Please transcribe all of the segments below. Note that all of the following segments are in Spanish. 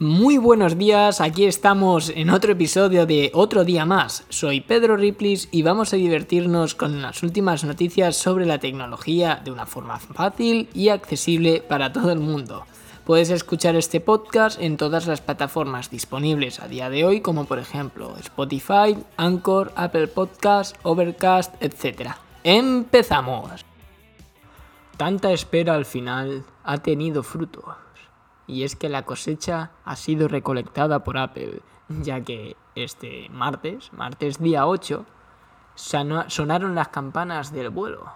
Muy buenos días, aquí estamos en otro episodio de Otro Día Más. Soy Pedro Riplis y vamos a divertirnos con las últimas noticias sobre la tecnología de una forma fácil y accesible para todo el mundo. Puedes escuchar este podcast en todas las plataformas disponibles a día de hoy, como por ejemplo Spotify, Anchor, Apple Podcasts, Overcast, etc. ¡Empezamos! Tanta espera al final ha tenido fruto y es que la cosecha ha sido recolectada por Apple, ya que este martes, martes día 8, sonaron las campanas del vuelo.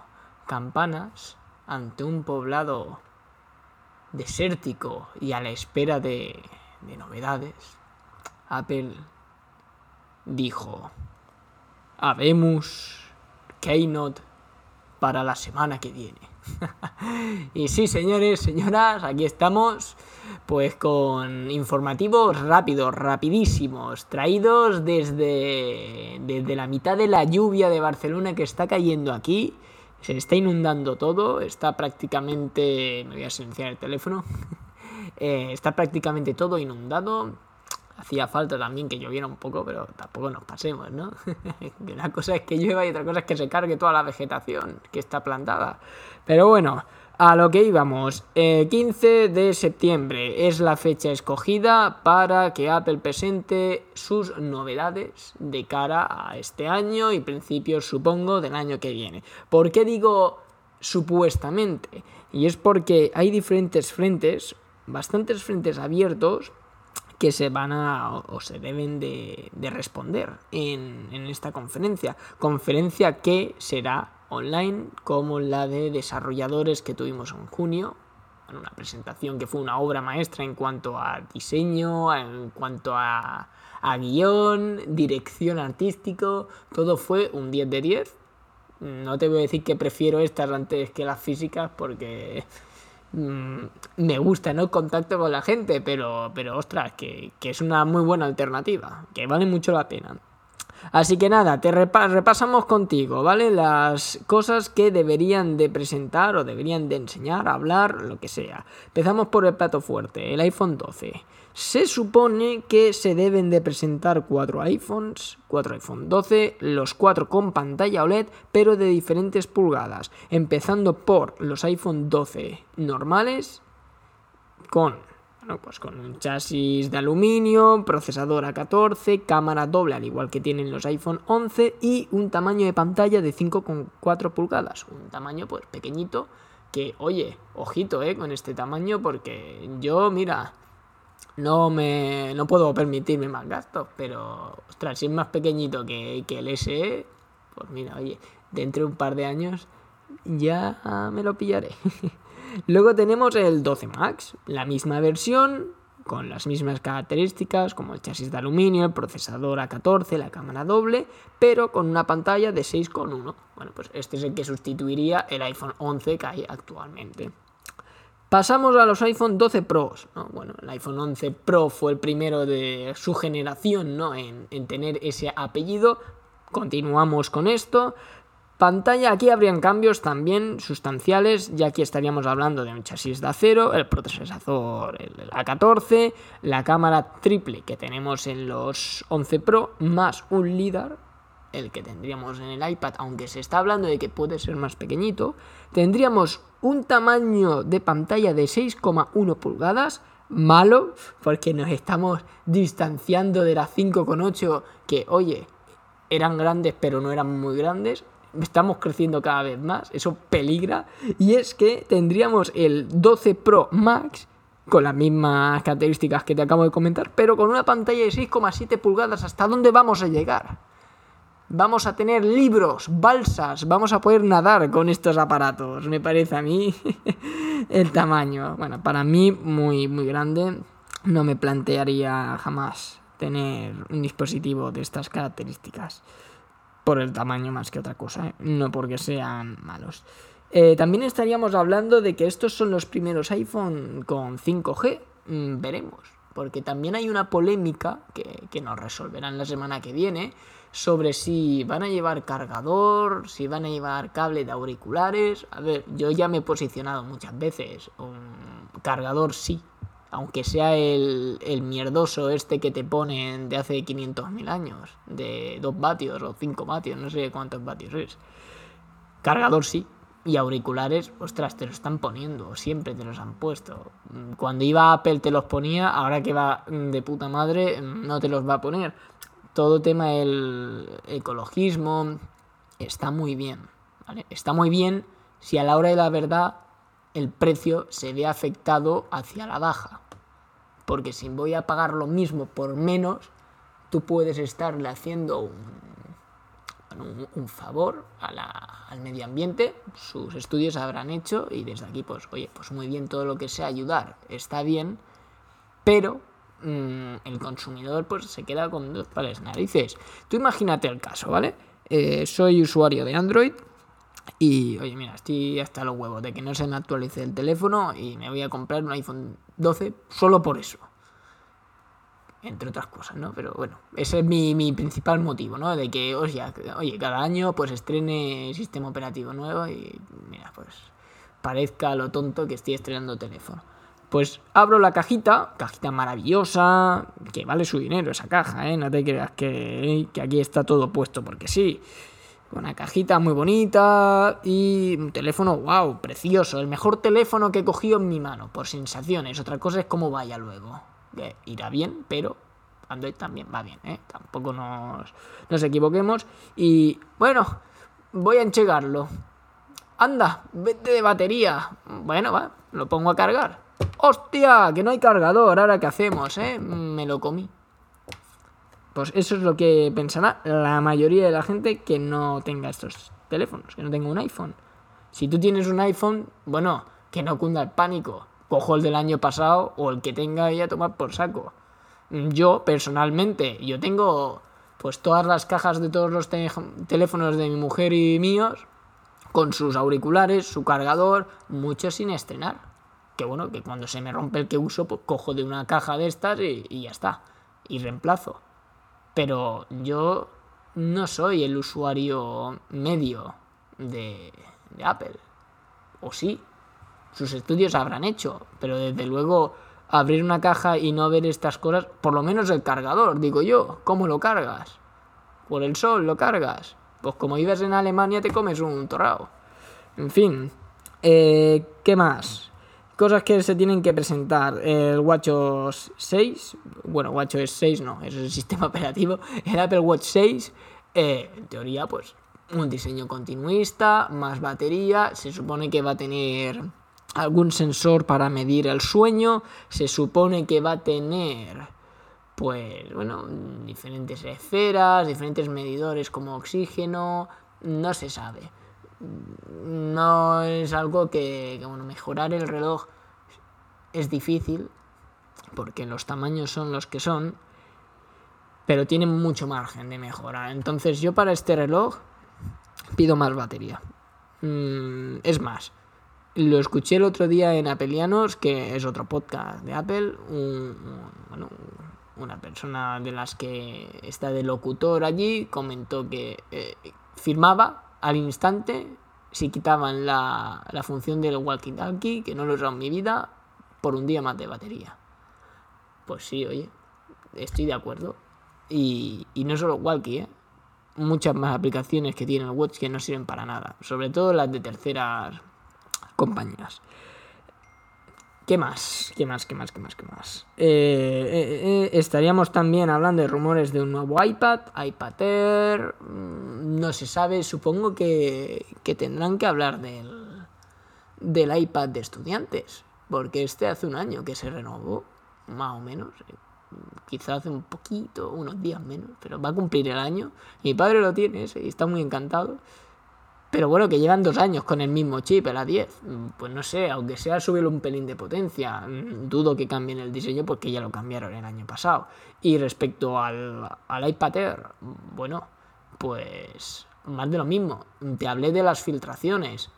Campanas ante un poblado desértico y a la espera de, de novedades. Apple dijo, habemos Keynote para la semana que viene. y sí, señores, señoras, aquí estamos pues con informativos rápidos, rapidísimos, traídos desde, desde la mitad de la lluvia de Barcelona que está cayendo aquí. Se está inundando todo, está prácticamente... Me voy a silenciar el teléfono. Eh, está prácticamente todo inundado. Hacía falta también que lloviera un poco, pero tampoco nos pasemos, ¿no? Una cosa es que llueva y otra cosa es que se cargue toda la vegetación que está plantada. Pero bueno, a lo que íbamos, 15 de septiembre es la fecha escogida para que Apple presente sus novedades de cara a este año y principios, supongo, del año que viene. ¿Por qué digo supuestamente? Y es porque hay diferentes frentes, bastantes frentes abiertos que se van a o se deben de, responder en, en esta conferencia. Conferencia que será online como la de desarrolladores que tuvimos en junio. Una presentación que fue una obra maestra en cuanto a diseño, en cuanto a, guion, dirección artístico, todo fue un 10 de 10. No te voy a decir que prefiero estas antes que las físicas porque mm, me gusta ¿no? contacto con la gente, pero, pero ostras, que, que es una muy buena alternativa, que vale mucho la pena. Así que nada, te repasamos contigo, ¿vale? Las cosas que deberían de presentar o deberían de enseñar, hablar, lo que sea. Empezamos por el plato fuerte, el iPhone 12. Se supone que se deben de presentar cuatro iPhones, cuatro iPhone 12, los cuatro con pantalla OLED, pero de diferentes pulgadas, empezando por los iPhone 12 normales con pues con un chasis de aluminio, procesador A14, cámara doble al igual que tienen los iPhone 11 y un tamaño de pantalla de 5,4 pulgadas. Un tamaño pues pequeñito que, oye, ojito eh, con este tamaño porque yo, mira, no me no puedo permitirme más gastos, pero ostras, si es más pequeñito que, que el SE, pues mira, oye, dentro de un par de años ya me lo pillaré. Luego tenemos el 12 Max, la misma versión, con las mismas características como el chasis de aluminio, el procesador A14, la cámara doble, pero con una pantalla de 6,1. Bueno, pues este es el que sustituiría el iPhone 11 que hay actualmente. Pasamos a los iPhone 12 Pros. Bueno, el iPhone 11 Pro fue el primero de su generación ¿no? en, en tener ese apellido. Continuamos con esto. Pantalla, aquí habrían cambios también sustanciales, ya aquí estaríamos hablando de un chasis de acero, el procesador el A14, la cámara triple que tenemos en los 11 Pro, más un LIDAR, el que tendríamos en el iPad, aunque se está hablando de que puede ser más pequeñito, tendríamos un tamaño de pantalla de 6,1 pulgadas, malo, porque nos estamos distanciando de las 5,8 que, oye, eran grandes pero no eran muy grandes, estamos creciendo cada vez más, eso peligra, y es que tendríamos el 12 Pro Max con las mismas características que te acabo de comentar, pero con una pantalla de 6,7 pulgadas, ¿hasta dónde vamos a llegar? Vamos a tener libros, balsas, vamos a poder nadar con estos aparatos, me parece a mí el tamaño. Bueno, para mí muy, muy grande, no me plantearía jamás tener un dispositivo de estas características por el tamaño más que otra cosa, ¿eh? no porque sean malos. Eh, también estaríamos hablando de que estos son los primeros iPhone con 5G, mm, veremos, porque también hay una polémica que, que nos resolverán la semana que viene sobre si van a llevar cargador, si van a llevar cable de auriculares. A ver, yo ya me he posicionado muchas veces, un cargador sí, aunque sea el, mierdoso este que te ponen de hace 500.000 años, de 2 vatios o 5 vatios, no sé cuántos vatios es. Cargador sí, y auriculares, ostras, te lo están poniendo, siempre te los han puesto. Cuando iba Apple te los ponía, ahora que va de puta madre no te los va a poner. Todo tema del ecologismo está muy bien, ¿vale? Está muy bien si a la hora de la verdad el precio se ve afectado hacia la baja. Porque si voy a pagar lo mismo por menos, tú puedes estarle haciendo un favor al medio ambiente, sus estudios habrán hecho y desde aquí pues oye, pues muy bien todo lo que sea ayudar está bien, pero mm, el consumidor pues se queda con dos pares narices. Tú imagínate el caso, ¿vale? Eh, soy usuario de Android y oye, mira, estoy hasta los huevos de que no se me actualice el teléfono y me voy a comprar un iPhone 12 solo por eso entre otras cosas, ¿no? Pero bueno, ese es mi, mi principal motivo, ¿no? De que, oye, oye, cada año pues estrene sistema operativo nuevo y mira, pues parezca lo tonto que estoy estrenando teléfono. Pues abro la cajita, cajita maravillosa, que vale su dinero esa caja, ¿eh? No te creas que, que aquí está todo puesto porque sí. Una cajita muy bonita y un teléfono, wow, precioso. El mejor teléfono que he cogido en mi mano, por sensaciones. Otra cosa es cómo vaya luego irá bien, pero Android también va bien, ¿eh? Tampoco nos, nos equivoquemos. Y bueno, voy a enchegarlo. Anda, vete de batería. Bueno, va, lo pongo a cargar. ¡Hostia! Que no hay cargador. ¿Ahora qué hacemos, eh? Me lo comí. Pues eso es lo que pensará la mayoría de la gente que no tenga estos teléfonos, que no tenga un iPhone. Si tú tienes un iPhone, bueno, que no cunda el pánico cojo el del año pasado o el que tenga y a tomar por saco. Yo, personalmente, yo tengo pues todas las cajas de todos los teléfonos de mi mujer y míos, con sus auriculares, su cargador, muchos sin estrenar. Que bueno, que cuando se me rompe el que uso, pues cojo de una caja de estas y, ya está. Y reemplazo. Pero yo no soy el usuario medio de, Apple. ¿O sí? sus estudios habrán hecho, pero desde luego abrir una caja y no ver estas cosas, por lo menos el cargador, digo yo, ¿cómo lo cargas? ¿Por el sol lo cargas? Pues como vives en Alemania te comes un torrao. En fin, eh, ¿qué más? Cosas que se tienen que presentar. El WatchOS 6, bueno, WatchOS 6 no, es el sistema operativo. El Apple Watch 6, eh, en teoría, pues un diseño continuista, más batería, se supone que va a tener algún sensor para medir el sueño, se supone que va a tener pues bueno, diferentes esferas, diferentes medidores como oxígeno, no se sabe. No es algo que, bueno, mejorar el reloj es difícil porque los tamaños son los que son, pero tiene mucho margen de mejora. Entonces yo para este reloj pido más batería. Mm, es más, lo escuché el otro día en Apelianos, que es otro podcast de Apple. una persona de las que está de locutor allí comentó que eh, firmaba al instante si quitaban la, la función del walkie-talkie, que no lo he en mi vida, por un día más de batería. Pues sí, oye, estoy de acuerdo. Y, y no solo walkie, ¿eh? muchas más aplicaciones que tiene el Watch que no sirven para nada, sobre todo las de terceras compañías. ¿Qué más? ¿Qué más? ¿Qué más? ¿Qué más? ¿Qué más? Eh, eh, eh, estaríamos también hablando de rumores de un nuevo iPad, iPad Air. Mm, no se sabe, supongo que, que tendrán que hablar del, del iPad de estudiantes. Porque este hace un año que se renovó, más o menos. Quizá hace un poquito, unos días menos, pero va a cumplir el año. Mi padre lo tiene y está muy encantado. Pero bueno, que llevan dos años con el mismo chip, el A10. Pues no sé, aunque sea subirle un pelín de potencia, mm, dudo que cambien el diseño porque ya lo cambiaron el año pasado. Y respecto al, al iPad Air, bueno, pues más de lo mismo. Te hablé de las filtraciones,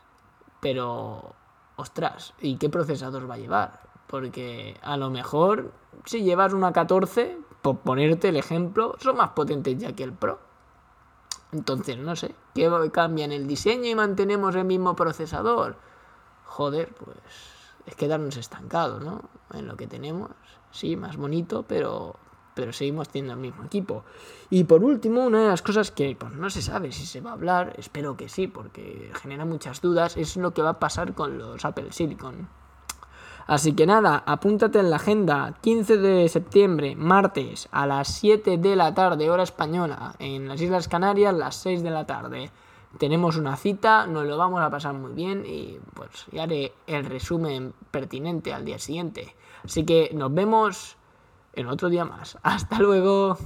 pero ostras, ¿y qué procesador va a llevar? Porque a lo mejor si llevas una 14, por ponerte el ejemplo, son más potentes ya que el Pro. Entonces, no sé, ¿qué cambian el diseño y mantenemos el mismo procesador? Joder, pues es quedarnos estancados, ¿no? En lo que tenemos. Sí, más bonito, pero, pero seguimos teniendo el mismo equipo. Y por último, una de las cosas que pues, no se sabe si se va a hablar, espero que sí, porque genera muchas dudas, es lo que va a pasar con los Apple Silicon. Así que nada, apúntate en la agenda, 15 de septiembre, martes, a las 7 de la tarde, hora española, en las Islas Canarias, las 6 de la tarde. Tenemos una cita, nos lo vamos a pasar muy bien y pues ya haré el resumen pertinente al día siguiente. Así que nos vemos en otro día más. Hasta luego.